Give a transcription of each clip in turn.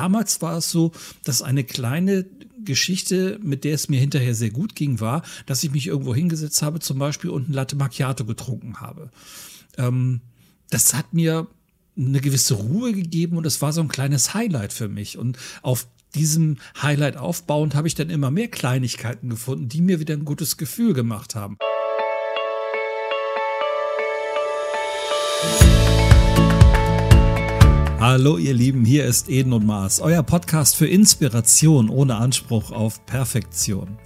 damals war es so, dass eine kleine Geschichte, mit der es mir hinterher sehr gut ging, war, dass ich mich irgendwo hingesetzt habe, zum Beispiel und ein Latte Macchiato getrunken habe. Ähm, das hat mir eine gewisse Ruhe gegeben und es war so ein kleines Highlight für mich. Und auf diesem Highlight aufbauend habe ich dann immer mehr Kleinigkeiten gefunden, die mir wieder ein gutes Gefühl gemacht haben. Hallo ihr Lieben, hier ist Eden und Mars, euer Podcast für Inspiration ohne Anspruch auf Perfektion.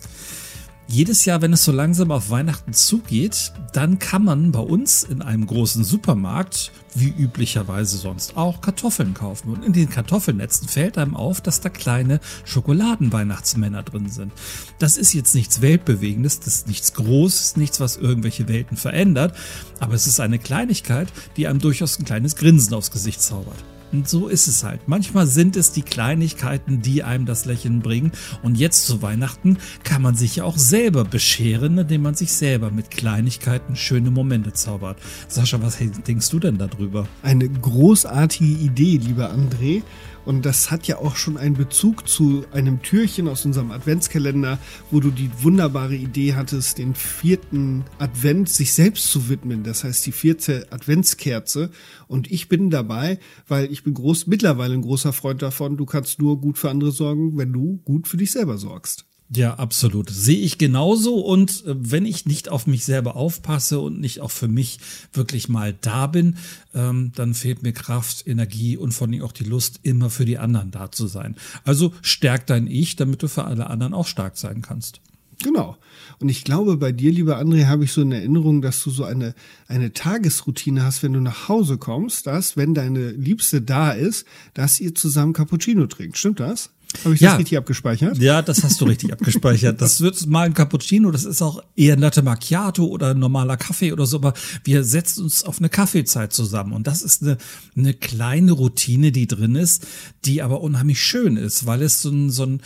Jedes Jahr, wenn es so langsam auf Weihnachten zugeht, dann kann man bei uns in einem großen Supermarkt, wie üblicherweise sonst auch, Kartoffeln kaufen. Und in den Kartoffelnetzen fällt einem auf, dass da kleine Schokoladenweihnachtsmänner drin sind. Das ist jetzt nichts Weltbewegendes, das ist nichts Großes, nichts, was irgendwelche Welten verändert, aber es ist eine Kleinigkeit, die einem durchaus ein kleines Grinsen aufs Gesicht zaubert. Und so ist es halt. Manchmal sind es die Kleinigkeiten, die einem das Lächeln bringen. Und jetzt zu Weihnachten kann man sich ja auch selber bescheren, indem man sich selber mit Kleinigkeiten schöne Momente zaubert. Sascha, was denkst du denn darüber? Eine großartige Idee, lieber André. Und das hat ja auch schon einen Bezug zu einem Türchen aus unserem Adventskalender, wo du die wunderbare Idee hattest, den vierten Advent sich selbst zu widmen. Das heißt, die vierte Adventskerze. Und ich bin dabei, weil ich bin groß, mittlerweile ein großer Freund davon. Du kannst nur gut für andere sorgen, wenn du gut für dich selber sorgst. Ja, absolut. Sehe ich genauso. Und äh, wenn ich nicht auf mich selber aufpasse und nicht auch für mich wirklich mal da bin, ähm, dann fehlt mir Kraft, Energie und vor allem auch die Lust, immer für die anderen da zu sein. Also stärk dein Ich, damit du für alle anderen auch stark sein kannst. Genau. Und ich glaube, bei dir, lieber André, habe ich so eine Erinnerung, dass du so eine, eine Tagesroutine hast, wenn du nach Hause kommst, dass, wenn deine Liebste da ist, dass ihr zusammen Cappuccino trinkt. Stimmt das? Habe ich das richtig abgespeichert? Ja, das hast du richtig abgespeichert. Das wird mal ein Cappuccino, das ist auch eher ein Latte Macchiato oder ein normaler Kaffee oder so, aber wir setzen uns auf eine Kaffeezeit zusammen. Und das ist eine, eine kleine Routine, die drin ist, die aber unheimlich schön ist, weil es so ein, so ein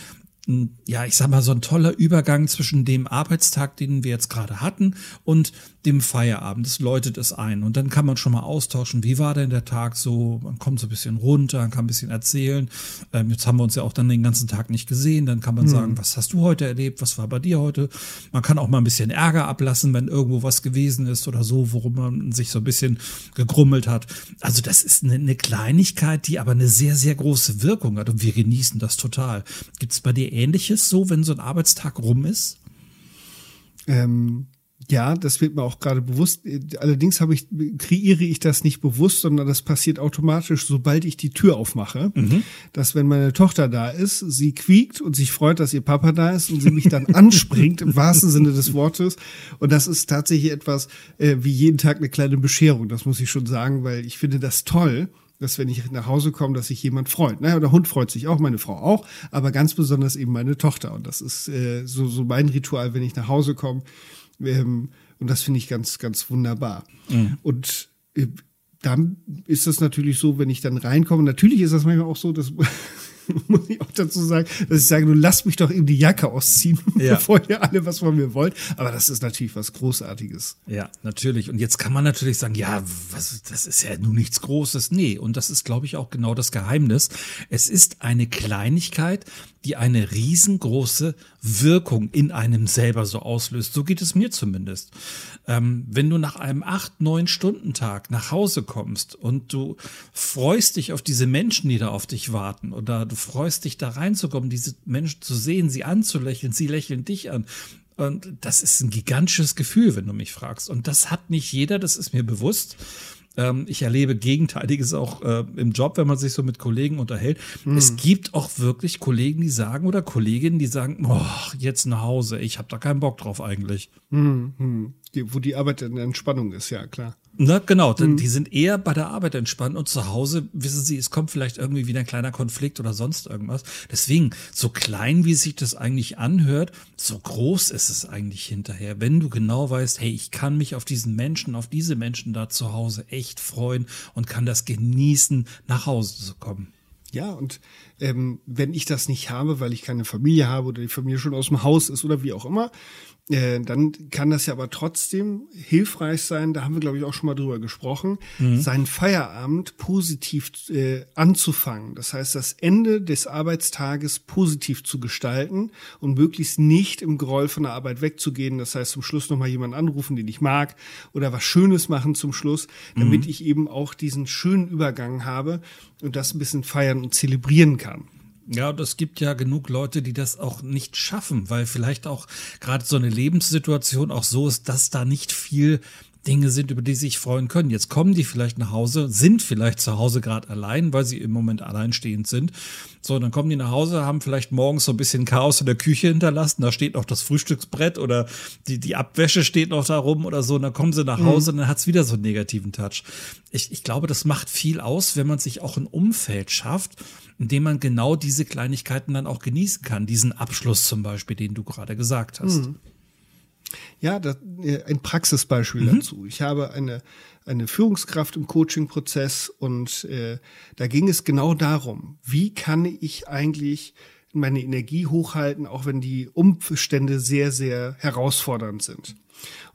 ja, ich sag mal, so ein toller Übergang zwischen dem Arbeitstag, den wir jetzt gerade hatten, und dem Feierabend. Das läutet es ein. Und dann kann man schon mal austauschen, wie war denn der Tag so? Man kommt so ein bisschen runter, kann ein bisschen erzählen. Ähm, jetzt haben wir uns ja auch dann den ganzen Tag nicht gesehen. Dann kann man hm. sagen, was hast du heute erlebt? Was war bei dir heute? Man kann auch mal ein bisschen Ärger ablassen, wenn irgendwo was gewesen ist oder so, worum man sich so ein bisschen gegrummelt hat. Also das ist eine, eine Kleinigkeit, die aber eine sehr, sehr große Wirkung hat. Und wir genießen das total. Gibt es bei dir ähnliches so, wenn so ein Arbeitstag rum ist? Ähm, ja, das wird mir auch gerade bewusst. Allerdings habe ich, kreiere ich das nicht bewusst, sondern das passiert automatisch, sobald ich die Tür aufmache. Mhm. Dass wenn meine Tochter da ist, sie quiekt und sich freut, dass ihr Papa da ist und sie mich dann anspringt, im wahrsten Sinne des Wortes. Und das ist tatsächlich etwas äh, wie jeden Tag eine kleine Bescherung. Das muss ich schon sagen, weil ich finde das toll dass wenn ich nach Hause komme, dass sich jemand freut. Naja, der Hund freut sich auch, meine Frau auch, aber ganz besonders eben meine Tochter. Und das ist äh, so, so mein Ritual, wenn ich nach Hause komme. Ähm, und das finde ich ganz, ganz wunderbar. Mhm. Und äh, dann ist das natürlich so, wenn ich dann reinkomme, natürlich ist das manchmal auch so, dass muss ich auch dazu sagen, dass ich sage, du lass mich doch eben die Jacke ausziehen, ja. bevor ihr alle was von mir wollt. Aber das ist natürlich was Großartiges. Ja, natürlich. Und jetzt kann man natürlich sagen, ja, was, das ist ja nun nichts Großes. Nee, und das ist, glaube ich, auch genau das Geheimnis. Es ist eine Kleinigkeit, die eine riesengroße Wirkung in einem selber so auslöst. So geht es mir zumindest. Ähm, wenn du nach einem acht, neun Stunden Tag nach Hause kommst und du freust dich auf diese Menschen, die da auf dich warten oder du freust dich da reinzukommen, diese Menschen zu sehen, sie anzulächeln, sie lächeln dich an. Und das ist ein gigantisches Gefühl, wenn du mich fragst. Und das hat nicht jeder, das ist mir bewusst. Ähm, ich erlebe Gegenteiliges auch äh, im Job, wenn man sich so mit Kollegen unterhält. Mhm. Es gibt auch wirklich Kollegen, die sagen oder Kolleginnen, die sagen, oh, jetzt nach Hause, ich habe da keinen Bock drauf eigentlich. Mhm. Die, wo die Arbeit in Entspannung ist, ja klar. Na, genau, mhm. die sind eher bei der Arbeit entspannt und zu Hause wissen sie, es kommt vielleicht irgendwie wieder ein kleiner Konflikt oder sonst irgendwas. Deswegen, so klein wie sich das eigentlich anhört, so groß ist es eigentlich hinterher. Wenn du genau weißt, hey, ich kann mich auf diesen Menschen, auf diese Menschen da zu Hause echt freuen und kann das genießen, nach Hause zu kommen. Ja, und ähm, wenn ich das nicht habe, weil ich keine Familie habe oder die Familie schon aus dem Haus ist oder wie auch immer, äh, dann kann das ja aber trotzdem hilfreich sein, da haben wir, glaube ich, auch schon mal drüber gesprochen, mhm. seinen Feierabend positiv äh, anzufangen. Das heißt, das Ende des Arbeitstages positiv zu gestalten und möglichst nicht im Groll von der Arbeit wegzugehen. Das heißt, zum Schluss nochmal jemanden anrufen, den ich mag oder was Schönes machen zum Schluss, damit mhm. ich eben auch diesen schönen Übergang habe und das ein bisschen feiern und zelebrieren kann. Ja, und es gibt ja genug Leute, die das auch nicht schaffen, weil vielleicht auch gerade so eine Lebenssituation auch so ist, dass da nicht viel Dinge sind, über die sie sich freuen können. Jetzt kommen die vielleicht nach Hause, sind vielleicht zu Hause gerade allein, weil sie im Moment alleinstehend sind. So, dann kommen die nach Hause, haben vielleicht morgens so ein bisschen Chaos in der Küche hinterlassen. Da steht noch das Frühstücksbrett oder die, die Abwäsche steht noch da rum oder so. Und dann kommen sie nach Hause mhm. und dann hat's wieder so einen negativen Touch. Ich, ich glaube, das macht viel aus, wenn man sich auch ein Umfeld schafft, in dem man genau diese Kleinigkeiten dann auch genießen kann. Diesen Abschluss zum Beispiel, den du gerade gesagt hast. Mhm. Ja, das, äh, ein Praxisbeispiel mhm. dazu. Ich habe eine, eine Führungskraft im Coaching-Prozess und äh, da ging es genau darum, wie kann ich eigentlich meine Energie hochhalten, auch wenn die Umstände sehr, sehr herausfordernd sind.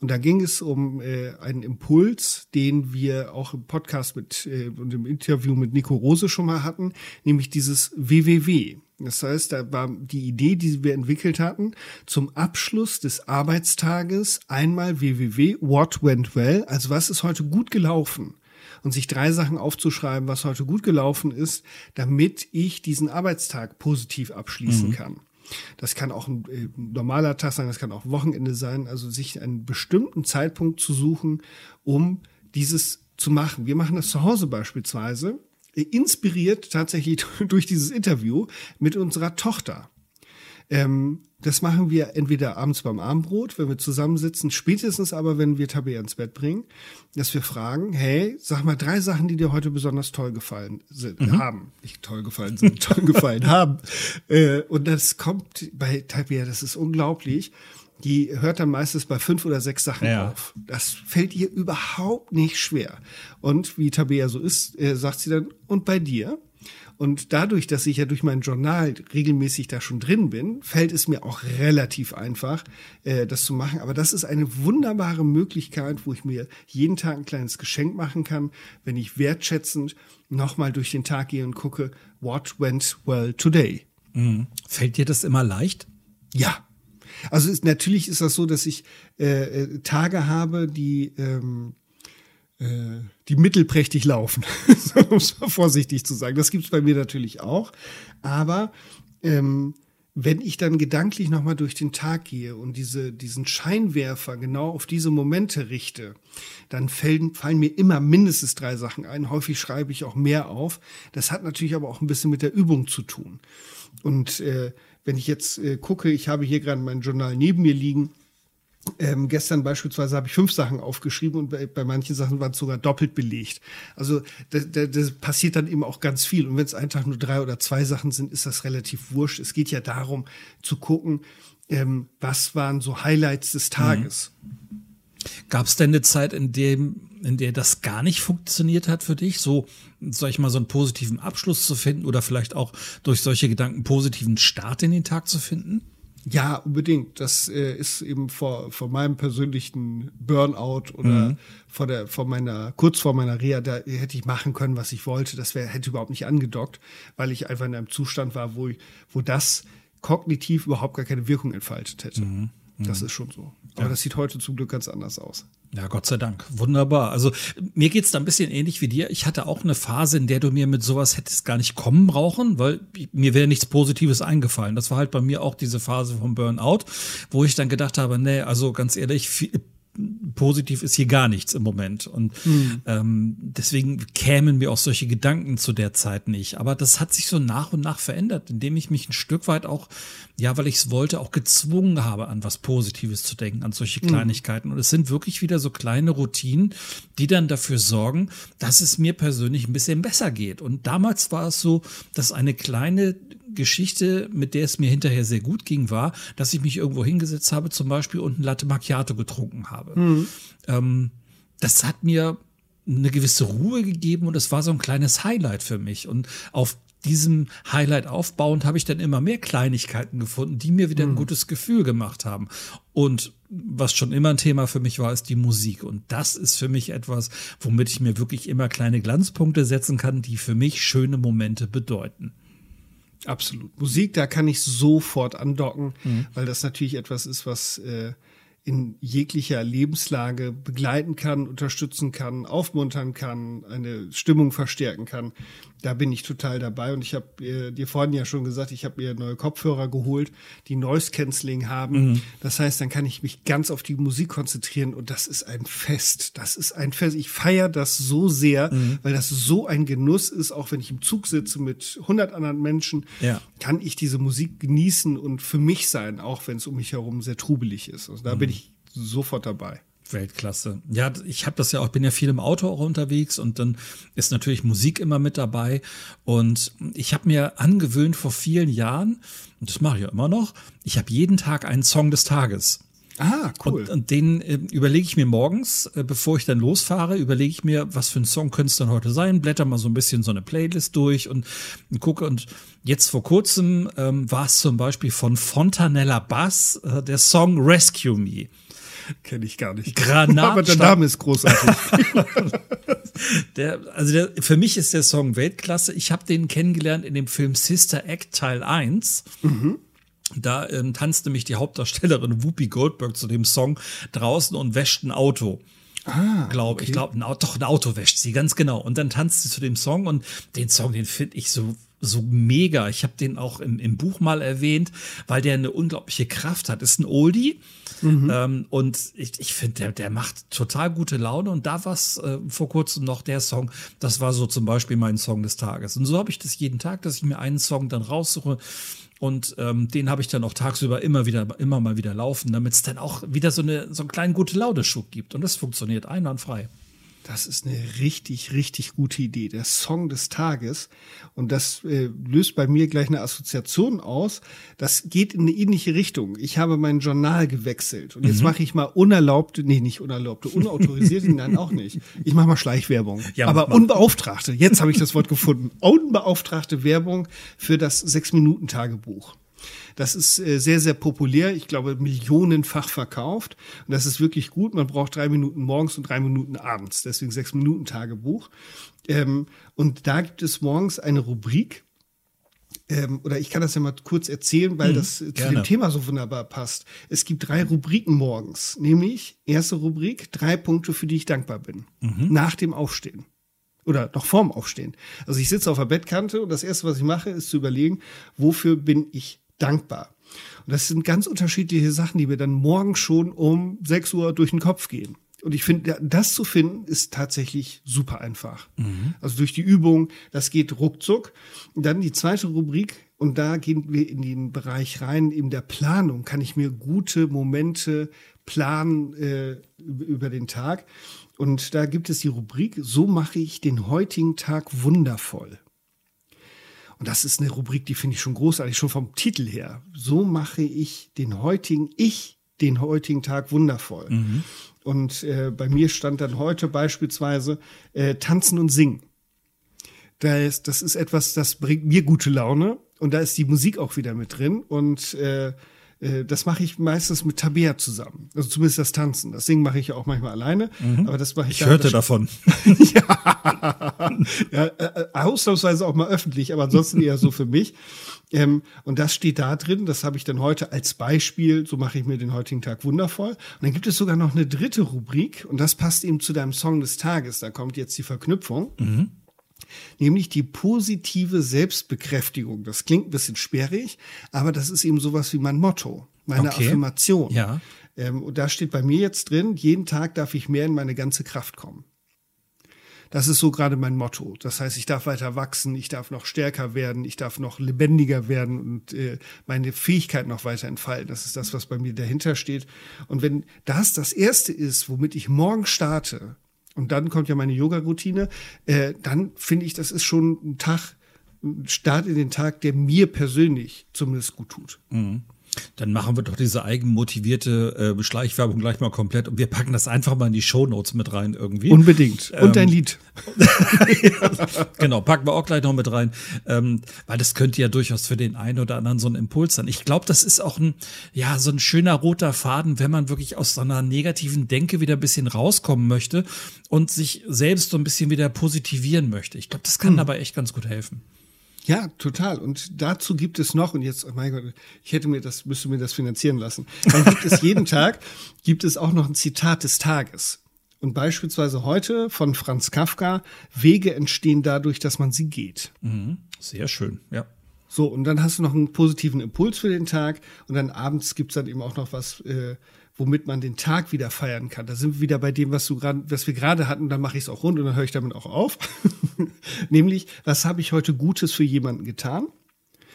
Und da ging es um äh, einen Impuls, den wir auch im Podcast mit äh, und im Interview mit Nico Rose schon mal hatten, nämlich dieses WWW. Das heißt, da war die Idee, die wir entwickelt hatten, zum Abschluss des Arbeitstages einmal WWW, what went well, also was ist heute gut gelaufen? Und sich drei Sachen aufzuschreiben, was heute gut gelaufen ist, damit ich diesen Arbeitstag positiv abschließen mhm. kann. Das kann auch ein, äh, normaler Tag sein, das kann auch Wochenende sein. Also sich einen bestimmten Zeitpunkt zu suchen, um dieses zu machen. Wir machen das zu Hause beispielsweise, äh, inspiriert tatsächlich durch dieses Interview mit unserer Tochter. Ähm, das machen wir entweder abends beim Abendbrot, wenn wir zusammensitzen, spätestens aber, wenn wir Tabea ins Bett bringen, dass wir fragen, hey, sag mal drei Sachen, die dir heute besonders toll gefallen sind, mhm. haben. Nicht toll gefallen sind, toll gefallen haben. Äh, und das kommt bei Tabea, das ist unglaublich. Die hört dann meistens bei fünf oder sechs Sachen ja. auf. Das fällt ihr überhaupt nicht schwer. Und wie Tabea so ist, äh, sagt sie dann, und bei dir? Und dadurch, dass ich ja durch mein Journal regelmäßig da schon drin bin, fällt es mir auch relativ einfach, äh, das zu machen. Aber das ist eine wunderbare Möglichkeit, wo ich mir jeden Tag ein kleines Geschenk machen kann, wenn ich wertschätzend nochmal durch den Tag gehe und gucke, what went well today. Mhm. Fällt dir das immer leicht? Ja. Also ist, natürlich ist das so, dass ich äh, äh Tage habe, die ähm, äh, die mittelprächtig laufen, um es vorsichtig zu sagen. Das gibt es bei mir natürlich auch. Aber ähm, wenn ich dann gedanklich nochmal durch den Tag gehe und diese, diesen Scheinwerfer genau auf diese Momente richte, dann fallen, fallen mir immer mindestens drei Sachen ein. Häufig schreibe ich auch mehr auf. Das hat natürlich aber auch ein bisschen mit der Übung zu tun. Und äh, wenn ich jetzt äh, gucke, ich habe hier gerade mein Journal neben mir liegen, ähm, gestern beispielsweise habe ich fünf Sachen aufgeschrieben und bei, bei manchen Sachen waren es sogar doppelt belegt. Also das, das passiert dann eben auch ganz viel. Und wenn es einfach nur drei oder zwei Sachen sind, ist das relativ wurscht. Es geht ja darum zu gucken, ähm, was waren so Highlights des Tages. Mhm. Gab es denn eine Zeit, in dem in der das gar nicht funktioniert hat für dich, so sag ich mal so einen positiven Abschluss zu finden oder vielleicht auch durch solche Gedanken positiven Start in den Tag zu finden? Ja, unbedingt. Das äh, ist eben vor, vor meinem persönlichen Burnout oder mhm. vor der, vor meiner, kurz vor meiner Reha, da hätte ich machen können, was ich wollte. Das wäre, hätte überhaupt nicht angedockt, weil ich einfach in einem Zustand war, wo ich, wo das kognitiv überhaupt gar keine Wirkung entfaltet hätte. Mhm. Das mhm. ist schon so. Aber ja. das sieht heute zum Glück ganz anders aus. Ja, Gott sei Dank. Wunderbar. Also mir geht's da ein bisschen ähnlich wie dir. Ich hatte auch eine Phase, in der du mir mit sowas hättest gar nicht kommen brauchen, weil mir wäre nichts Positives eingefallen. Das war halt bei mir auch diese Phase vom Burnout, wo ich dann gedacht habe, nee, also ganz ehrlich, viel, positiv ist hier gar nichts im Moment. Und mhm. ähm, deswegen kämen mir auch solche Gedanken zu der Zeit nicht. Aber das hat sich so nach und nach verändert, indem ich mich ein Stück weit auch, ja, weil ich es wollte, auch gezwungen habe, an was Positives zu denken, an solche hm. Kleinigkeiten. Mhm. Und es sind wirklich wieder so kleine Routinen, die dann dafür sorgen, dass es mir persönlich ein bisschen besser geht. Und damals war es so, dass eine kleine Geschichte, mit der es mir hinterher sehr gut ging, war, dass ich mich irgendwo hingesetzt habe, zum Beispiel und ein Latte Macchiato getrunken habe. Mhm. Ähm, das hat mir eine gewisse Ruhe gegeben und es war so ein kleines Highlight für mich. Und auf diesem Highlight aufbauend habe ich dann immer mehr Kleinigkeiten gefunden, die mir wieder ein gutes Gefühl gemacht haben. Und was schon immer ein Thema für mich war, ist die Musik. Und das ist für mich etwas, womit ich mir wirklich immer kleine Glanzpunkte setzen kann, die für mich schöne Momente bedeuten. Absolut. Musik, da kann ich sofort andocken, mhm. weil das natürlich etwas ist, was äh, in jeglicher Lebenslage begleiten kann, unterstützen kann, aufmuntern kann, eine Stimmung verstärken kann. Da bin ich total dabei. Und ich habe äh, dir vorhin ja schon gesagt, ich habe mir neue Kopfhörer geholt, die Noise Cancelling haben. Mhm. Das heißt, dann kann ich mich ganz auf die Musik konzentrieren und das ist ein Fest. Das ist ein Fest. Ich feiere das so sehr, mhm. weil das so ein Genuss ist. Auch wenn ich im Zug sitze mit 100 anderen Menschen, ja. kann ich diese Musik genießen und für mich sein, auch wenn es um mich herum sehr trubelig ist. Also da mhm. bin ich sofort dabei. Weltklasse. Ja, ich habe das ja auch, bin ja viel im Auto auch unterwegs und dann ist natürlich Musik immer mit dabei. Und ich habe mir angewöhnt vor vielen Jahren, und das mache ich ja immer noch, ich habe jeden Tag einen Song des Tages. Ah, cool. Und, und den äh, überlege ich mir morgens, äh, bevor ich dann losfahre, überlege ich mir, was für ein Song könnte es dann heute sein, blätter mal so ein bisschen so eine Playlist durch und, und gucke. Und jetzt vor kurzem ähm, war es zum Beispiel von Fontanella Bass äh, der Song Rescue Me. Kenne ich gar nicht. Granat. Aber der Name ist großartig. der, also der, für mich ist der Song Weltklasse. Ich habe den kennengelernt in dem Film Sister Act Teil 1. Mhm. Da ähm, tanzte mich die Hauptdarstellerin Whoopi Goldberg zu dem Song draußen und wäscht ein Auto. Ah, glaube okay. ich glaube, doch ein Auto wäscht sie ganz genau und dann tanzt sie zu dem Song und den Song, den finde ich so so mega. Ich habe den auch im, im Buch mal erwähnt, weil der eine unglaubliche Kraft hat. Ist ein Oldie mhm. ähm, und ich, ich finde, der, der macht total gute Laune. Und da war es äh, vor kurzem noch der Song, das war so zum Beispiel mein Song des Tages. Und so habe ich das jeden Tag, dass ich mir einen Song dann raussuche. Und ähm, den habe ich dann auch tagsüber immer wieder, immer mal wieder laufen, damit es dann auch wieder so, eine, so einen kleinen gute Laune-Schub gibt. Und das funktioniert einwandfrei. Das ist eine richtig, richtig gute Idee. Der Song des Tages. Und das äh, löst bei mir gleich eine Assoziation aus. Das geht in eine ähnliche Richtung. Ich habe mein Journal gewechselt. Und jetzt mhm. mache ich mal unerlaubte, nee, nicht unerlaubte, unautorisierte, nein, auch nicht. Ich mache mal Schleichwerbung. Ja, Aber unbeauftragte, jetzt habe ich das Wort gefunden. Unbeauftragte Werbung für das Sechs-Minuten-Tagebuch. Das ist äh, sehr, sehr populär. Ich glaube, millionenfach verkauft. Und das ist wirklich gut. Man braucht drei Minuten morgens und drei Minuten abends. Deswegen sechs Minuten Tagebuch. Ähm, und da gibt es morgens eine Rubrik. Ähm, oder ich kann das ja mal kurz erzählen, weil hm, das zu gerne. dem Thema so wunderbar passt. Es gibt drei Rubriken morgens. Nämlich, erste Rubrik, drei Punkte, für die ich dankbar bin. Mhm. Nach dem Aufstehen oder noch vorm Aufstehen. Also ich sitze auf der Bettkante und das erste, was ich mache, ist zu überlegen, wofür bin ich dankbar. Und das sind ganz unterschiedliche Sachen, die mir dann morgen schon um 6 Uhr durch den Kopf gehen. Und ich finde, das zu finden, ist tatsächlich super einfach. Mhm. Also durch die Übung, das geht ruckzuck. Und dann die zweite Rubrik, und da gehen wir in den Bereich rein, in der Planung kann ich mir gute Momente planen äh, über den Tag. Und da gibt es die Rubrik, so mache ich den heutigen Tag wundervoll. Und das ist eine Rubrik, die finde ich schon großartig, schon vom Titel her. So mache ich den heutigen, ich den heutigen Tag wundervoll. Mhm. Und äh, bei mir stand dann heute beispielsweise äh, Tanzen und Singen. Das, das ist etwas, das bringt mir gute Laune. Und da ist die Musik auch wieder mit drin. Und äh, äh, das mache ich meistens mit Tabea zusammen. Also zumindest das Tanzen. Das Singen mache ich ja auch manchmal alleine. Mhm. Aber das mache ich. Ich hörte davon. ja. ja äh, äh, ausnahmsweise auch mal öffentlich, aber ansonsten eher so für mich. Ähm, und das steht da drin. Das habe ich dann heute als Beispiel. So mache ich mir den heutigen Tag wundervoll. Und dann gibt es sogar noch eine dritte Rubrik. Und das passt eben zu deinem Song des Tages. Da kommt jetzt die Verknüpfung. Mhm nämlich die positive Selbstbekräftigung. Das klingt ein bisschen sperrig, aber das ist eben sowas wie mein Motto, meine okay. Affirmation. Ja. Ähm, und da steht bei mir jetzt drin, jeden Tag darf ich mehr in meine ganze Kraft kommen. Das ist so gerade mein Motto. Das heißt, ich darf weiter wachsen, ich darf noch stärker werden, ich darf noch lebendiger werden und äh, meine Fähigkeit noch weiter entfalten. Das ist das, was bei mir dahinter steht. Und wenn das das Erste ist, womit ich morgen starte, und dann kommt ja meine Yoga-Routine, äh, dann finde ich, das ist schon ein Tag, ein Start in den Tag, der mir persönlich zumindest gut tut. Mhm. Dann machen wir doch diese eigenmotivierte äh, Schleichwerbung gleich mal komplett und wir packen das einfach mal in die Shownotes mit rein irgendwie. Unbedingt. Und ähm, dein Lied. genau, packen wir auch gleich noch mit rein, ähm, weil das könnte ja durchaus für den einen oder anderen so ein Impuls sein. Ich glaube, das ist auch ein, ja, so ein schöner roter Faden, wenn man wirklich aus so einer negativen Denke wieder ein bisschen rauskommen möchte und sich selbst so ein bisschen wieder positivieren möchte. Ich glaube, das kann hm. dabei echt ganz gut helfen. Ja, total. Und dazu gibt es noch, und jetzt, oh mein Gott, ich hätte mir das, müsste mir das finanzieren lassen. Dann gibt es jeden Tag, gibt es auch noch ein Zitat des Tages. Und beispielsweise heute von Franz Kafka, Wege entstehen dadurch, dass man sie geht. Mhm. Sehr schön, ja. So, und dann hast du noch einen positiven Impuls für den Tag und dann abends gibt's dann eben auch noch was, äh, womit man den Tag wieder feiern kann. Da sind wir wieder bei dem, was du gerade, was wir gerade hatten, dann mache ich es auch rund und dann höre ich damit auch auf. Nämlich, was habe ich heute Gutes für jemanden getan?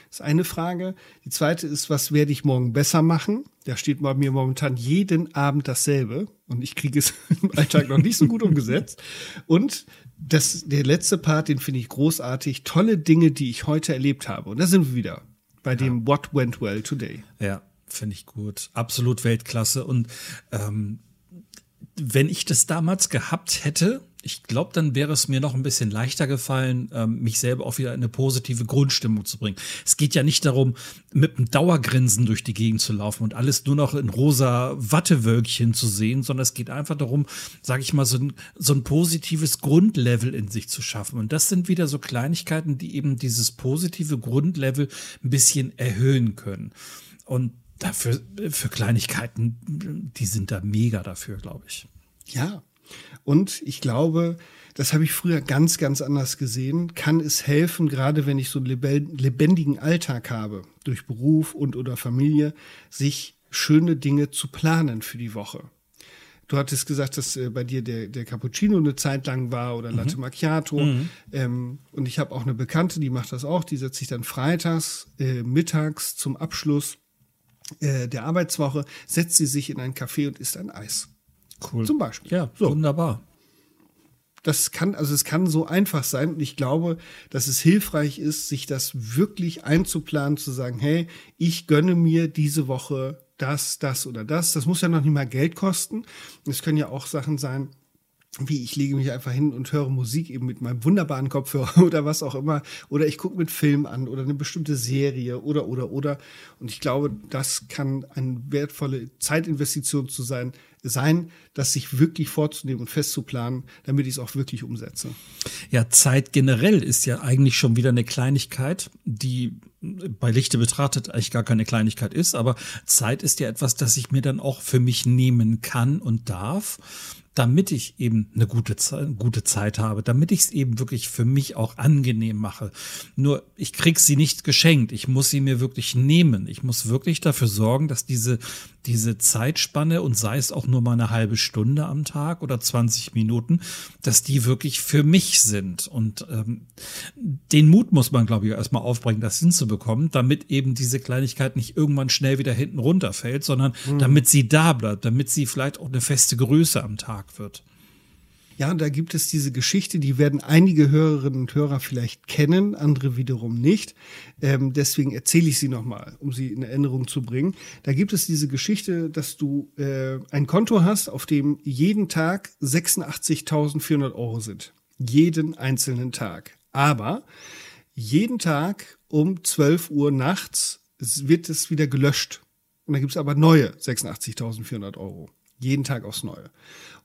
Das ist eine Frage. Die zweite ist, was werde ich morgen besser machen? Da steht bei mir momentan jeden Abend dasselbe und ich kriege es im Alltag noch nicht so gut umgesetzt. Und das, der letzte Part, den finde ich großartig. Tolle Dinge, die ich heute erlebt habe. Und da sind wir wieder bei dem What went well today. Ja, Finde ich gut. Absolut Weltklasse. Und ähm, wenn ich das damals gehabt hätte, ich glaube, dann wäre es mir noch ein bisschen leichter gefallen, ähm, mich selber auch wieder in eine positive Grundstimmung zu bringen. Es geht ja nicht darum, mit einem Dauergrinsen durch die Gegend zu laufen und alles nur noch in rosa Wattewölkchen zu sehen, sondern es geht einfach darum, sage ich mal, so ein, so ein positives Grundlevel in sich zu schaffen. Und das sind wieder so Kleinigkeiten, die eben dieses positive Grundlevel ein bisschen erhöhen können. Und dafür, für Kleinigkeiten, die sind da mega dafür, glaube ich. Ja. Und ich glaube, das habe ich früher ganz, ganz anders gesehen, kann es helfen, gerade wenn ich so einen lebendigen Alltag habe, durch Beruf und oder Familie, sich schöne Dinge zu planen für die Woche. Du hattest gesagt, dass äh, bei dir der, der Cappuccino eine Zeit lang war oder Latte mhm. Macchiato. Mhm. Ähm, und ich habe auch eine Bekannte, die macht das auch. Die setzt sich dann freitags, äh, mittags zum Abschluss äh, der Arbeitswoche setzt sie sich in ein Café und isst ein Eis. Cool. Zum Beispiel. Ja, so. wunderbar. Das kann, also es kann so einfach sein und ich glaube, dass es hilfreich ist, sich das wirklich einzuplanen, zu sagen, hey, ich gönne mir diese Woche das, das oder das. Das muss ja noch nicht mal Geld kosten. Es können ja auch Sachen sein, wie ich lege mich einfach hin und höre Musik eben mit meinem wunderbaren Kopfhörer oder was auch immer. Oder ich gucke mit Film an oder eine bestimmte Serie oder oder oder. Und ich glaube, das kann eine wertvolle Zeitinvestition zu sein, sein, das sich wirklich vorzunehmen und festzuplanen, damit ich es auch wirklich umsetze. Ja, Zeit generell ist ja eigentlich schon wieder eine Kleinigkeit, die bei Lichte betrachtet eigentlich gar keine Kleinigkeit ist, aber Zeit ist ja etwas, das ich mir dann auch für mich nehmen kann und darf damit ich eben eine gute, Zeit, gute Zeit habe, damit ich es eben wirklich für mich auch angenehm mache. Nur ich krieg sie nicht geschenkt. Ich muss sie mir wirklich nehmen. Ich muss wirklich dafür sorgen, dass diese, diese Zeitspanne und sei es auch nur mal eine halbe Stunde am Tag oder 20 Minuten, dass die wirklich für mich sind. Und ähm, den Mut muss man, glaube ich, erstmal aufbringen, das hinzubekommen, damit eben diese Kleinigkeit nicht irgendwann schnell wieder hinten runterfällt, sondern mhm. damit sie da bleibt, damit sie vielleicht auch eine feste Größe am Tag wird. Ja, da gibt es diese Geschichte, die werden einige Hörerinnen und Hörer vielleicht kennen, andere wiederum nicht. Ähm, deswegen erzähle ich sie nochmal, um sie in Erinnerung zu bringen. Da gibt es diese Geschichte, dass du äh, ein Konto hast, auf dem jeden Tag 86.400 Euro sind. Jeden einzelnen Tag. Aber jeden Tag um 12 Uhr nachts wird es wieder gelöscht. Und da gibt es aber neue 86.400 Euro. Jeden Tag aufs Neue.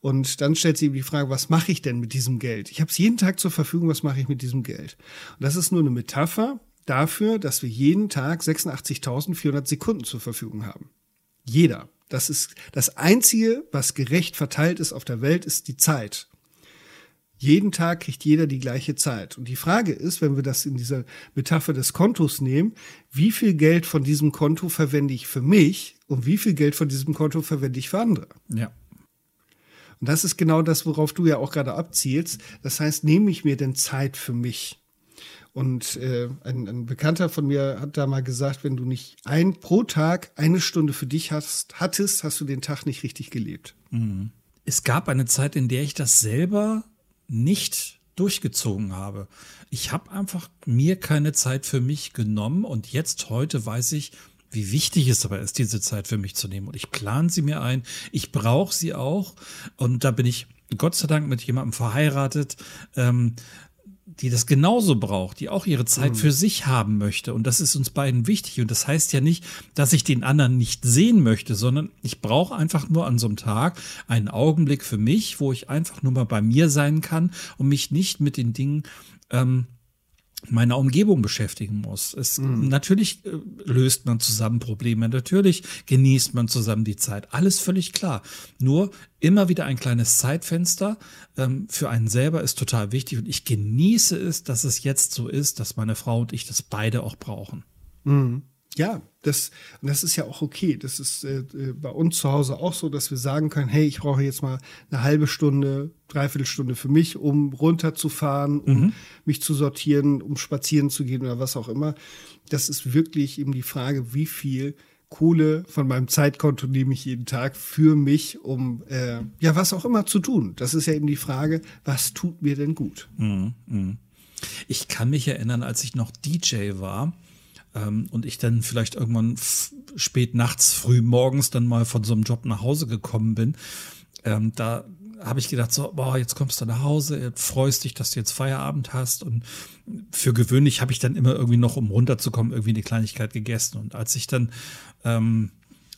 Und dann stellt sich die Frage, was mache ich denn mit diesem Geld? Ich habe es jeden Tag zur Verfügung, was mache ich mit diesem Geld? Und das ist nur eine Metapher dafür, dass wir jeden Tag 86.400 Sekunden zur Verfügung haben. Jeder. Das ist das Einzige, was gerecht verteilt ist auf der Welt, ist die Zeit. Jeden Tag kriegt jeder die gleiche Zeit. Und die Frage ist, wenn wir das in dieser Metapher des Kontos nehmen, wie viel Geld von diesem Konto verwende ich für mich und wie viel Geld von diesem Konto verwende ich für andere? Ja. Und das ist genau das, worauf du ja auch gerade abzielst. Das heißt, nehme ich mir denn Zeit für mich? Und äh, ein, ein Bekannter von mir hat da mal gesagt, wenn du nicht ein pro Tag eine Stunde für dich hast, hattest, hast du den Tag nicht richtig gelebt. Mhm. Es gab eine Zeit, in der ich das selber nicht durchgezogen habe. Ich habe einfach mir keine Zeit für mich genommen und jetzt heute weiß ich, wie wichtig es aber ist, diese Zeit für mich zu nehmen. Und ich plane sie mir ein. Ich brauche sie auch. Und da bin ich Gott sei Dank mit jemandem verheiratet, ähm, die das genauso braucht, die auch ihre Zeit mhm. für sich haben möchte. Und das ist uns beiden wichtig. Und das heißt ja nicht, dass ich den anderen nicht sehen möchte, sondern ich brauche einfach nur an so einem Tag einen Augenblick für mich, wo ich einfach nur mal bei mir sein kann und mich nicht mit den Dingen ähm, meiner Umgebung beschäftigen muss. Es, mhm. Natürlich äh, löst man zusammen Probleme, natürlich genießt man zusammen die Zeit. Alles völlig klar. Nur immer wieder ein kleines Zeitfenster ähm, für einen selber ist total wichtig und ich genieße es, dass es jetzt so ist, dass meine Frau und ich das beide auch brauchen. Mhm. Ja, das, und das ist ja auch okay. Das ist äh, äh, bei uns zu Hause auch so, dass wir sagen können, hey, ich brauche jetzt mal eine halbe Stunde, dreiviertel Stunde für mich, um runterzufahren, um mhm. mich zu sortieren, um spazieren zu gehen oder was auch immer. Das ist wirklich eben die Frage, wie viel Kohle von meinem Zeitkonto nehme ich jeden Tag für mich, um äh, ja was auch immer zu tun. Das ist ja eben die Frage, was tut mir denn gut? Mhm. mhm. Ich kann mich erinnern, als ich noch DJ war, ähm, und ich dann vielleicht irgendwann spät nachts, früh morgens dann mal von so einem Job nach Hause gekommen bin, ähm, da habe ich gedacht, so, boah, jetzt kommst du nach Hause, freust dich, dass du jetzt Feierabend hast. Und für gewöhnlich habe ich dann immer irgendwie noch, um runterzukommen, irgendwie eine Kleinigkeit gegessen. Und als ich dann ähm,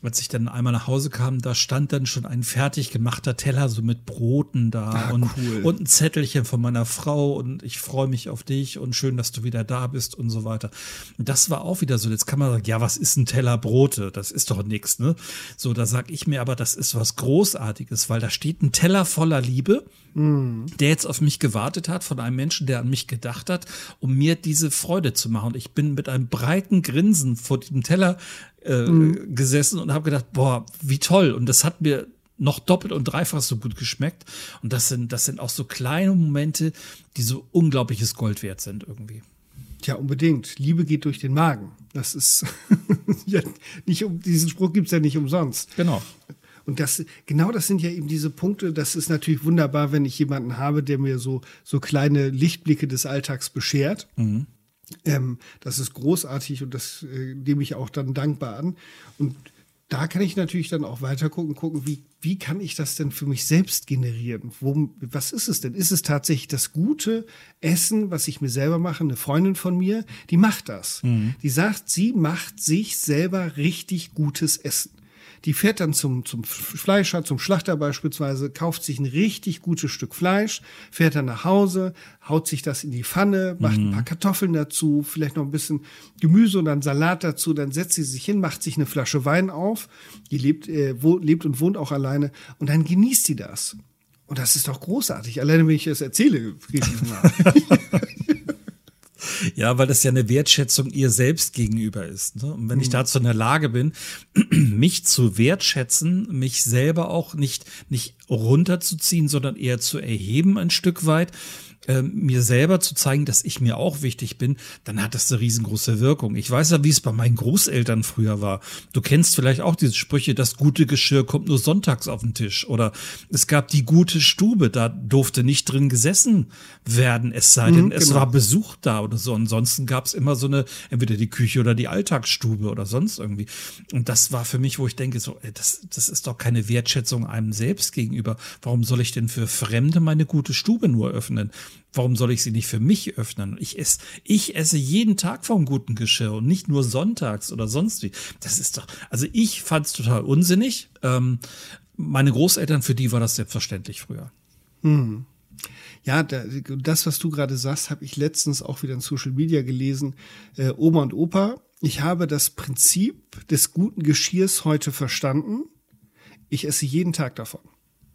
als ich dann einmal nach Hause kam, da stand dann schon ein fertig gemachter Teller so mit Broten da ah, und, cool. und ein Zettelchen von meiner Frau und ich freue mich auf dich und schön, dass du wieder da bist und so weiter. Und das war auch wieder so. Jetzt kann man sagen, ja, was ist ein Teller Brote? Das ist doch nichts, ne? So, da sag ich mir aber, das ist was Großartiges, weil da steht ein Teller voller Liebe, mm. der jetzt auf mich gewartet hat, von einem Menschen, der an mich gedacht hat, um mir diese Freude zu machen. Und ich bin mit einem breiten Grinsen vor diesem Teller äh, mhm. gesessen und habe gedacht, boah, wie toll. Und das hat mir noch doppelt und dreifach so gut geschmeckt. Und das sind, das sind auch so kleine Momente, die so unglaubliches Gold wert sind irgendwie. Ja, unbedingt. Liebe geht durch den Magen. Das ist ja nicht um diesen Spruch gibt es ja nicht umsonst. Genau. Und das, genau das sind ja eben diese Punkte. Das ist natürlich wunderbar, wenn ich jemanden habe, der mir so, so kleine Lichtblicke des Alltags beschert. Mhm. Ähm, das ist großartig und das äh, nehme ich auch dann dankbar an. Und da kann ich natürlich dann auch weiter gucken, gucken, wie, wie kann ich das denn für mich selbst generieren? Wo, was ist es denn? Ist es tatsächlich das gute Essen, was ich mir selber mache? Eine Freundin von mir, die macht das. Mhm. Die sagt, sie macht sich selber richtig gutes Essen. Die fährt dann zum, zum Fleischer, zum Schlachter beispielsweise, kauft sich ein richtig gutes Stück Fleisch, fährt dann nach Hause, haut sich das in die Pfanne, macht mhm. ein paar Kartoffeln dazu, vielleicht noch ein bisschen Gemüse und dann Salat dazu, dann setzt sie sich hin, macht sich eine Flasche Wein auf, die lebt, äh, wo, lebt und wohnt auch alleine und dann genießt sie das. Und das ist doch großartig. Alleine, wenn ich es erzähle, geht Ja, weil das ja eine Wertschätzung ihr selbst gegenüber ist. Ne? Und wenn mhm. ich dazu in der Lage bin, mich zu wertschätzen, mich selber auch nicht, nicht runterzuziehen, sondern eher zu erheben ein Stück weit, äh, mir selber zu zeigen, dass ich mir auch wichtig bin, dann hat das eine riesengroße Wirkung. Ich weiß ja, wie es bei meinen Großeltern früher war. Du kennst vielleicht auch diese Sprüche, das gute Geschirr kommt nur sonntags auf den Tisch. Oder es gab die gute Stube, da durfte nicht drin gesessen werden, es sei denn, mhm, es genau. war Besuch da oder so. Ansonsten gab es immer so eine, entweder die Küche oder die Alltagsstube oder sonst irgendwie. Und das war für mich, wo ich denke, so, ey, das, das ist doch keine Wertschätzung einem selbst gegenüber. Warum soll ich denn für Fremde meine gute Stube nur öffnen? Warum soll ich sie nicht für mich öffnen? Ich esse, ich esse jeden Tag vom guten Geschirr und nicht nur sonntags oder sonst wie. Das ist doch, also ich fand es total unsinnig. Ähm, meine Großeltern, für die war das selbstverständlich früher. Hm. Ja, das, was du gerade sagst, habe ich letztens auch wieder in Social Media gelesen. Äh, Oma und Opa, ich habe das Prinzip des guten Geschirrs heute verstanden. Ich esse jeden Tag davon.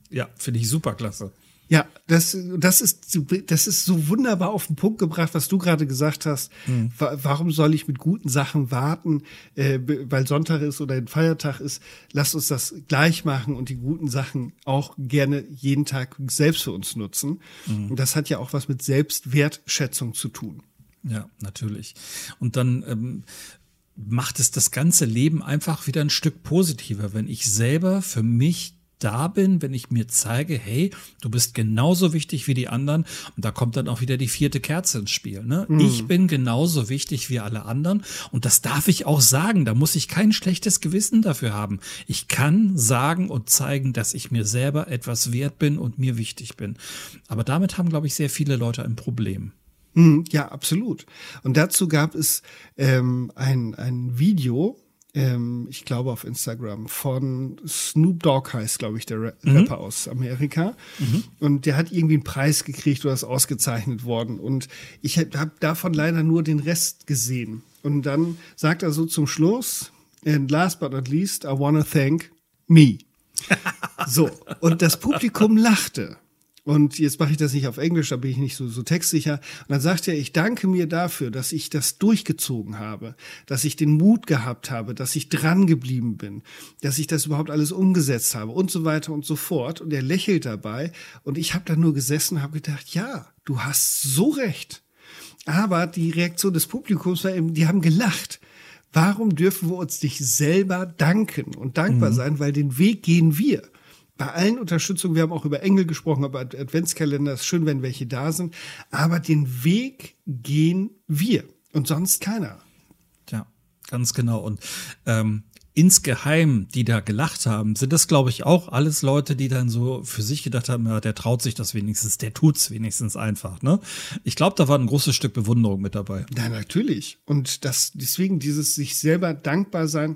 Ja, finde ich super klasse. Ja, das, das, ist, das ist so wunderbar auf den Punkt gebracht, was du gerade gesagt hast. Mhm. Warum soll ich mit guten Sachen warten, äh, weil Sonntag ist oder ein Feiertag ist? Lass uns das gleich machen und die guten Sachen auch gerne jeden Tag selbst für uns nutzen. Mhm. Und das hat ja auch was mit Selbstwertschätzung zu tun. Ja, natürlich. Und dann ähm, macht es das ganze Leben einfach wieder ein Stück positiver, wenn ich selber für mich da bin, wenn ich mir zeige, hey, du bist genauso wichtig wie die anderen. Und da kommt dann auch wieder die vierte Kerze ins Spiel. Ne? Mhm. Ich bin genauso wichtig wie alle anderen. Und das darf ich auch sagen. Da muss ich kein schlechtes Gewissen dafür haben. Ich kann sagen und zeigen, dass ich mir selber etwas wert bin und mir wichtig bin. Aber damit haben, glaube ich, sehr viele Leute ein Problem. Mhm, ja, absolut. Und dazu gab es ähm, ein, ein Video, ähm, ich glaube auf Instagram, von Snoop Dogg heißt, glaube ich, der mhm. Rapper aus Amerika. Mhm. Und der hat irgendwie einen Preis gekriegt oder ist ausgezeichnet worden. Und ich habe davon leider nur den Rest gesehen. Und dann sagt er so zum Schluss, and last but not least, I wanna thank me. so, und das Publikum lachte. Und jetzt mache ich das nicht auf Englisch, da bin ich nicht so, so textsicher. Und dann sagt er, ich danke mir dafür, dass ich das durchgezogen habe, dass ich den Mut gehabt habe, dass ich dran geblieben bin, dass ich das überhaupt alles umgesetzt habe und so weiter und so fort. Und er lächelt dabei. Und ich habe da nur gesessen und habe gedacht, ja, du hast so recht. Aber die Reaktion des Publikums war eben, die haben gelacht. Warum dürfen wir uns nicht selber danken und dankbar mhm. sein, weil den Weg gehen wir bei allen Unterstützungen, wir haben auch über Engel gesprochen, aber Adventskalender ist schön, wenn welche da sind, aber den Weg gehen wir und sonst keiner. Ja, ganz genau. Und ähm, insgeheim, die da gelacht haben, sind das, glaube ich, auch alles Leute, die dann so für sich gedacht haben, ja, der traut sich das wenigstens, der tut's wenigstens einfach. Ne? Ich glaube, da war ein großes Stück Bewunderung mit dabei. Ja, natürlich. Und das deswegen dieses sich selber dankbar sein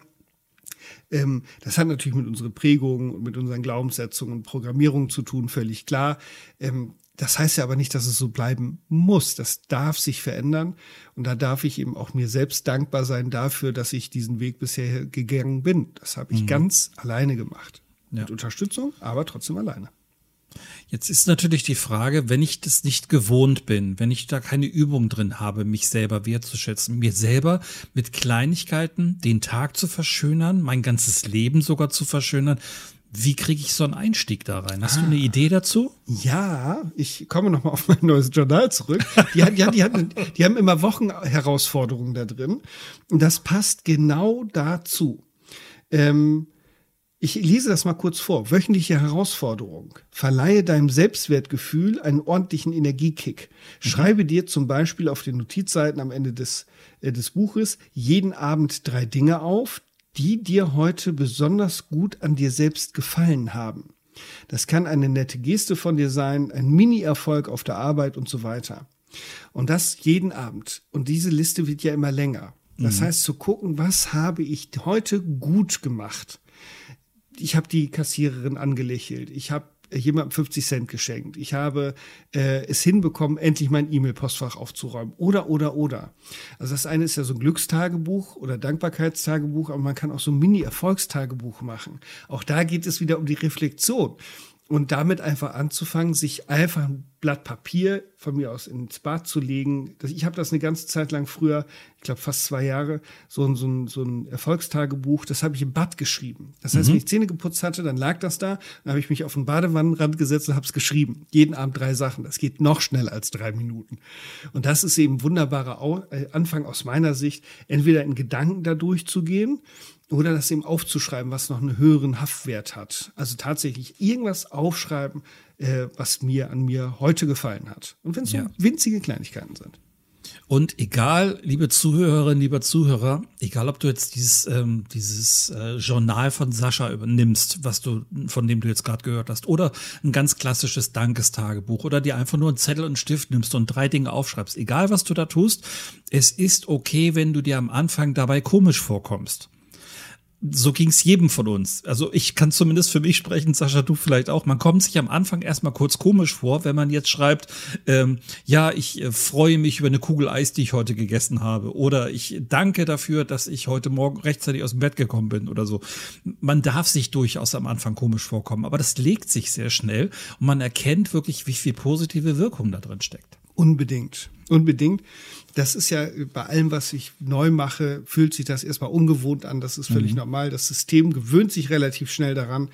ähm, das hat natürlich mit unseren Prägungen und mit unseren Glaubenssetzungen und Programmierungen zu tun, völlig klar. Ähm, das heißt ja aber nicht, dass es so bleiben muss. Das darf sich verändern. Und da darf ich eben auch mir selbst dankbar sein dafür, dass ich diesen Weg bisher gegangen bin. Das habe ich mhm. ganz alleine gemacht. Ja. Mit Unterstützung, aber trotzdem alleine. Jetzt ist natürlich die Frage, wenn ich das nicht gewohnt bin, wenn ich da keine Übung drin habe, mich selber wertzuschätzen, mir selber mit Kleinigkeiten den Tag zu verschönern, mein ganzes Leben sogar zu verschönern, wie kriege ich so einen Einstieg da rein? Hast ah. du eine Idee dazu? Ja, ich komme nochmal auf mein neues Journal zurück. Die, die, die, hatten, die haben immer Wochenherausforderungen da drin. Und das passt genau dazu. Ähm, ich lese das mal kurz vor. Wöchentliche Herausforderung. Verleihe deinem Selbstwertgefühl einen ordentlichen Energiekick. Mhm. Schreibe dir zum Beispiel auf den Notizseiten am Ende des, äh, des Buches jeden Abend drei Dinge auf, die dir heute besonders gut an dir selbst gefallen haben. Das kann eine nette Geste von dir sein, ein Mini-Erfolg auf der Arbeit und so weiter. Und das jeden Abend. Und diese Liste wird ja immer länger. Das mhm. heißt, zu gucken, was habe ich heute gut gemacht? Ich habe die Kassiererin angelächelt, ich habe jemandem 50 Cent geschenkt, ich habe äh, es hinbekommen, endlich mein E-Mail-Postfach aufzuräumen oder, oder, oder. Also das eine ist ja so ein Glückstagebuch oder Dankbarkeitstagebuch, aber man kann auch so ein Mini-Erfolgstagebuch machen. Auch da geht es wieder um die Reflexion und damit einfach anzufangen, sich einfach ein Blatt Papier von mir aus ins Bad zu legen. Ich habe das eine ganze Zeit lang früher, ich glaube fast zwei Jahre, so ein, so ein, so ein Erfolgstagebuch, das habe ich im Bad geschrieben. Das heißt, mhm. wenn ich Zähne geputzt hatte, dann lag das da, dann habe ich mich auf den Badewannenrand gesetzt und habe es geschrieben. Jeden Abend drei Sachen. Das geht noch schneller als drei Minuten. Und das ist eben ein wunderbarer äh, Anfang aus meiner Sicht, entweder in Gedanken da durchzugehen oder das eben aufzuschreiben, was noch einen höheren Haftwert hat. Also tatsächlich irgendwas aufschreiben, äh, was mir an mir heute gefallen hat. Und wenn es ja. so winzige Kleinigkeiten sind. Und egal, liebe Zuhörerinnen, lieber Zuhörer, egal ob du jetzt dieses, ähm, dieses äh, Journal von Sascha übernimmst, was du, von dem du jetzt gerade gehört hast, oder ein ganz klassisches Dankestagebuch oder dir einfach nur einen Zettel und einen Stift nimmst und drei Dinge aufschreibst, egal was du da tust, es ist okay, wenn du dir am Anfang dabei komisch vorkommst so ging's jedem von uns. Also ich kann zumindest für mich sprechen, Sascha, du vielleicht auch. Man kommt sich am Anfang erstmal kurz komisch vor, wenn man jetzt schreibt, ähm, ja, ich äh, freue mich über eine Kugel Eis, die ich heute gegessen habe. Oder ich danke dafür, dass ich heute Morgen rechtzeitig aus dem Bett gekommen bin oder so. Man darf sich durchaus am Anfang komisch vorkommen, aber das legt sich sehr schnell und man erkennt wirklich, wie viel positive Wirkung da drin steckt. Unbedingt. Unbedingt. Das ist ja bei allem, was ich neu mache, fühlt sich das erstmal ungewohnt an. Das ist völlig mhm. normal. Das System gewöhnt sich relativ schnell daran.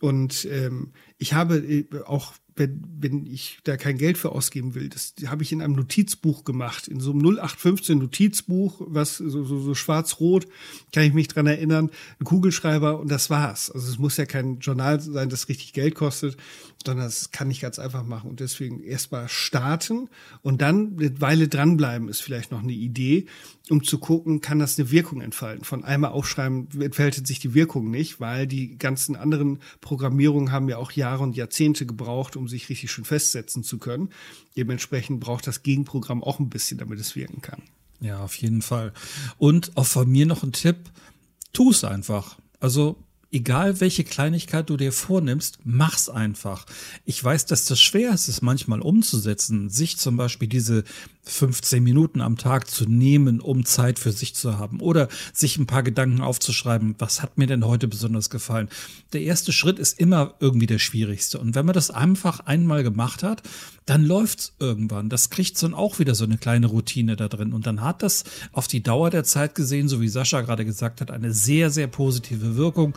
Und ähm, ich habe äh, auch wenn, wenn ich da kein Geld für ausgeben will, das habe ich in einem Notizbuch gemacht, in so einem 0815 Notizbuch, was so, so, so schwarz-rot, kann ich mich dran erinnern, ein Kugelschreiber und das war's. Also es muss ja kein Journal sein, das richtig Geld kostet, sondern das kann ich ganz einfach machen. Und deswegen erstmal starten und dann eine Weile dranbleiben ist vielleicht noch eine Idee, um zu gucken, kann das eine Wirkung entfalten. Von einmal aufschreiben entfaltet sich die Wirkung nicht, weil die ganzen anderen Programmierungen haben ja auch Jahre und Jahrzehnte gebraucht, um sich richtig schön festsetzen zu können. Dementsprechend braucht das Gegenprogramm auch ein bisschen, damit es wirken kann. Ja, auf jeden Fall. Und auch von mir noch ein Tipp, tu es einfach. Also egal welche Kleinigkeit du dir vornimmst, mach's einfach. Ich weiß, dass das schwer ist, es manchmal umzusetzen, sich zum Beispiel diese 15 Minuten am Tag zu nehmen, um Zeit für sich zu haben oder sich ein paar Gedanken aufzuschreiben, was hat mir denn heute besonders gefallen. Der erste Schritt ist immer irgendwie der schwierigste und wenn man das einfach einmal gemacht hat, dann läuft's irgendwann. Das kriegt dann auch wieder so eine kleine Routine da drin und dann hat das auf die Dauer der Zeit gesehen, so wie Sascha gerade gesagt hat, eine sehr, sehr positive Wirkung.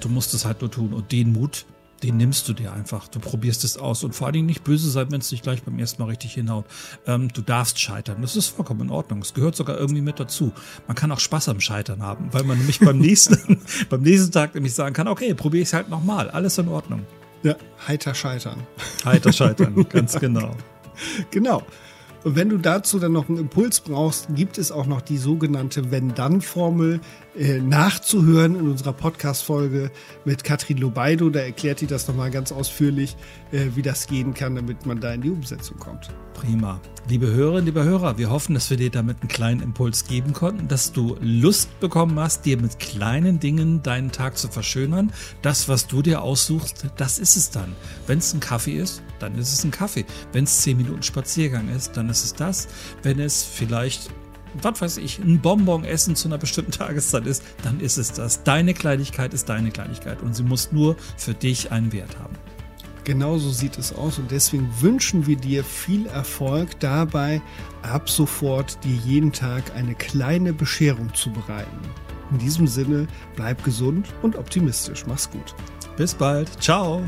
Du musst es halt nur tun und den Mut, den nimmst du dir einfach. Du probierst es aus und vor allen Dingen nicht böse sein, wenn es dich gleich beim ersten Mal richtig hinhaut. Ähm, du darfst scheitern. Das ist vollkommen in Ordnung. Es gehört sogar irgendwie mit dazu. Man kann auch Spaß am Scheitern haben, weil man nämlich beim nächsten, beim nächsten Tag nämlich sagen kann, okay, probiere ich es halt nochmal. Alles in Ordnung. Ja, heiter scheitern. Heiter scheitern, ganz genau. Genau. Und wenn du dazu dann noch einen Impuls brauchst, gibt es auch noch die sogenannte Wenn-Dann-Formel nachzuhören in unserer Podcast-Folge mit Katrin Lobaido. Da erklärt die das nochmal ganz ausführlich, äh, wie das gehen kann, damit man da in die Umsetzung kommt. Prima. Liebe Hörerinnen, liebe Hörer, wir hoffen, dass wir dir damit einen kleinen Impuls geben konnten, dass du Lust bekommen hast, dir mit kleinen Dingen deinen Tag zu verschönern. Das, was du dir aussuchst, das ist es dann. Wenn es ein Kaffee ist, dann ist es ein Kaffee. Wenn es zehn Minuten Spaziergang ist, dann ist es das. Wenn es vielleicht was weiß ich, ein Bonbon essen zu einer bestimmten Tageszeit ist, dann ist es das. Deine Kleinigkeit ist deine Kleinigkeit und sie muss nur für dich einen Wert haben. Genau so sieht es aus und deswegen wünschen wir dir viel Erfolg dabei, ab sofort dir jeden Tag eine kleine Bescherung zu bereiten. In diesem Sinne, bleib gesund und optimistisch. Mach's gut. Bis bald. Ciao.